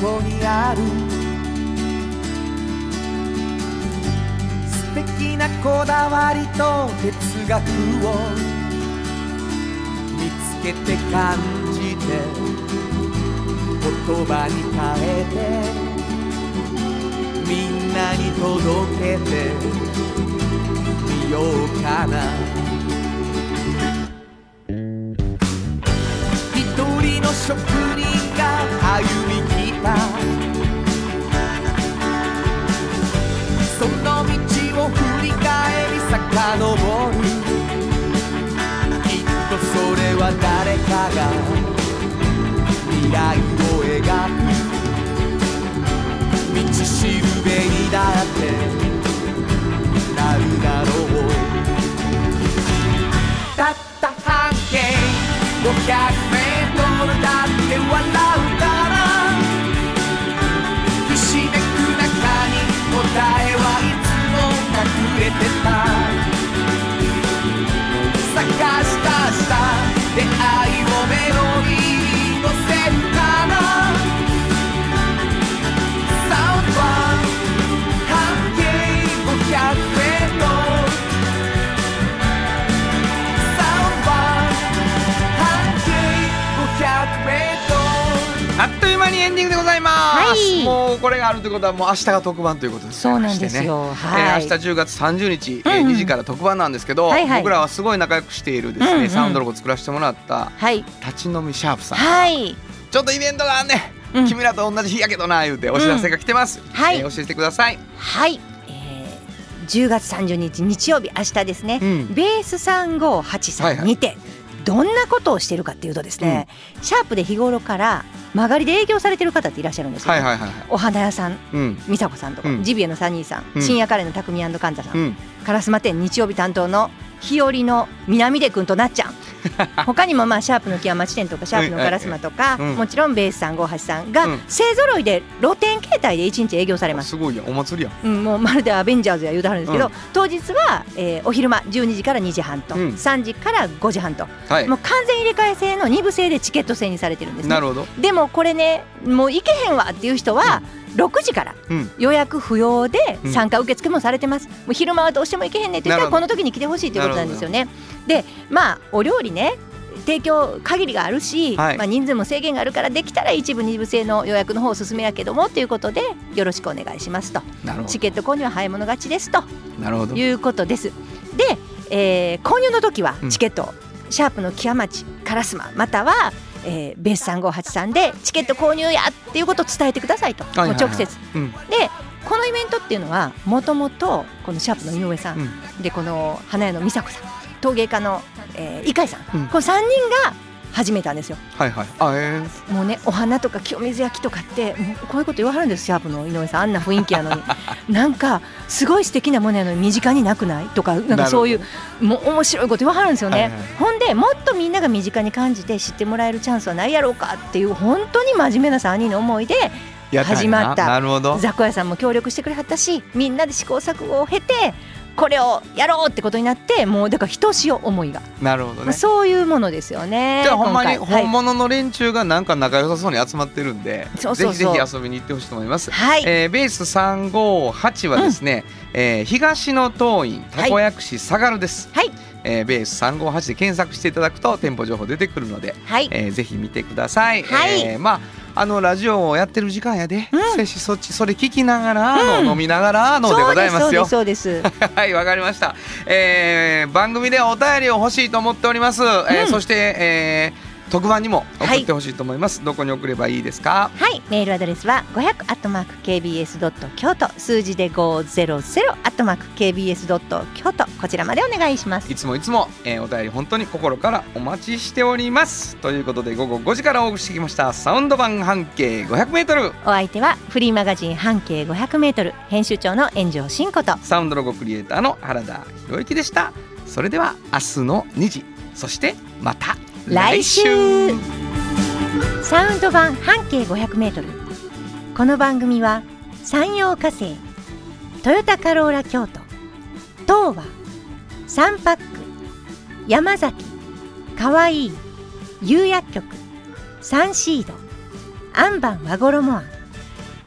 こにある。素敵なこだわりと哲学を見つけて感じて言葉に変えてみんなに届けてみようかな。一人の職人が歩み遡るきっとそれは誰かが未来を描く。道しるべにだってなるだろうたった半径500エンディングでございます、はい。もうこれがあるということはもう明日が特番ということですそうなんですよ。はい。えー明日10月30日、えーうんうん。2時から特番なんですけど、はいはい。僕らはすごい仲良くしているですね、うんうん。サウンドロゴを作らせてもらったはい。立ち飲みシャープさん、はい。ちょっとイベントがあんね、うん。君らと同じ日やけどな言うてお知らせが来てます、はい。えー教えてください、はい、えー、10月30日日曜日明日ですね、うん。ベース3583にて、どんなことをしているかっていうとですね、シャープで日頃から曲がりで営業されてる方っていらっしゃるんですよ、はいはいはいはい。お花屋さんうん。美佐子さんとか、うん。ジビエのサニーさん、うん。深夜カレーの匠カンザさん、うん。烏丸店日曜日担当の日和の南出君となっちゃん。他にもまあシャープの木屋町店とかシャープの烏丸とか、うんもちろんベース358さんがうん。勢ぞろいで露店形態で1日営業されます。すごいやん。お祭りやんうん、もうまるでアベンジャーズや言うてはるんですけど、うん。当日は、えーお昼間12時から2時半と、うん。3時から5時半と、はい。もう完全入れ替え制の2部制でチケット制にされてるんですね。なるほど。でもこれねもう行けへんわっていう人は、6時からうん。予約不要でうん。参加受付もされてます、もう昼間はどうしても行けへんねって言ったらこの時に来てほしいということなんですよね。でまあお料理ね提供限りがあるし、はい。まあ、人数も制限があるからできたら一部二部制の予約の方を進めやけどもということでよろしくお願いしますと。チケット購入は早い者勝ちですと。どなるほど。いうことです。で、えー購入の時はうん。チケットを、シャープの木屋町烏丸または、えー、ベース3583でチケット購入やっていうことを伝えてくださいと、もう直接。うん。でこのイベントっていうのはもともとこのシャープの井上さん、うん。でこの花屋の美佐子さん。陶芸家の、えー、伊海さん。この3人が始めたんですよ。はいはい。あえー。もうねお花とか清水焼きとかってもうこういうこと言わはるんですシャープの井上さん。あんな雰囲気やのに。なんかすごい素敵なものやのに身近になくないとかなんかそういうもう面白いこと言わはるんですよね、はいはいほんでもっとみんなが身近に感じて知ってもらえるチャンスはないやろうかっていう本当に真面目な3人の思いで始まった。なるほど。雑貨屋さんも協力してくれはったしみんなで試行錯誤を経てこれをやろうってことになってもうだからひとしお思いが、なるほどね。そういうものですよねじゃあほんまに本物の連中がなんか仲良さそうに集まってるんで、そうそうそう。ぜひぜひ遊びに行ってほしいと思います。はい、えーベース358はですね、えー東の東院たこ焼き市下がるです、はい。えーベース358で検索していただくと店舗情報出てくるので、はい。えーぜひ見てください、はい。えーまああのラジオをやってる時間やで、うん。そっちそれ聞きながらの、うん。飲みながらのでございますよ。そうですそうです。はい、わかりました。えー番組ではお便りを欲しいと思っております。えーうん。そして、えー特番にも送ってほしいと思います。どこに送ればいいですか？はい、メールアドレスは500アットマーク kbs ドット京都数字で500アットマーク kbs ドット京都こちらまでお願いします。いつもいつも、えーお便り本当に心からお待ちしております。ということで午後5時からお送りしてきましたサウンド版半径500メートルお相手はフリーマガジン半径500メートル編集長の炎上真子とサウンドロゴクリエイターの原田博之でした。それでは明日の2時、そしてまた来週サウンド版半径500メートルこの番組は山陽火星トヨタカローラ京都東和サンパック山崎かわいい釉薬局サンシードアンバン和衣あん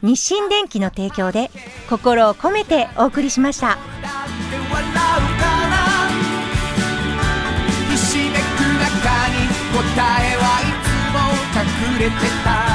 日清電機の提供で心を込めてお送りしました。答えはいつも隠れてた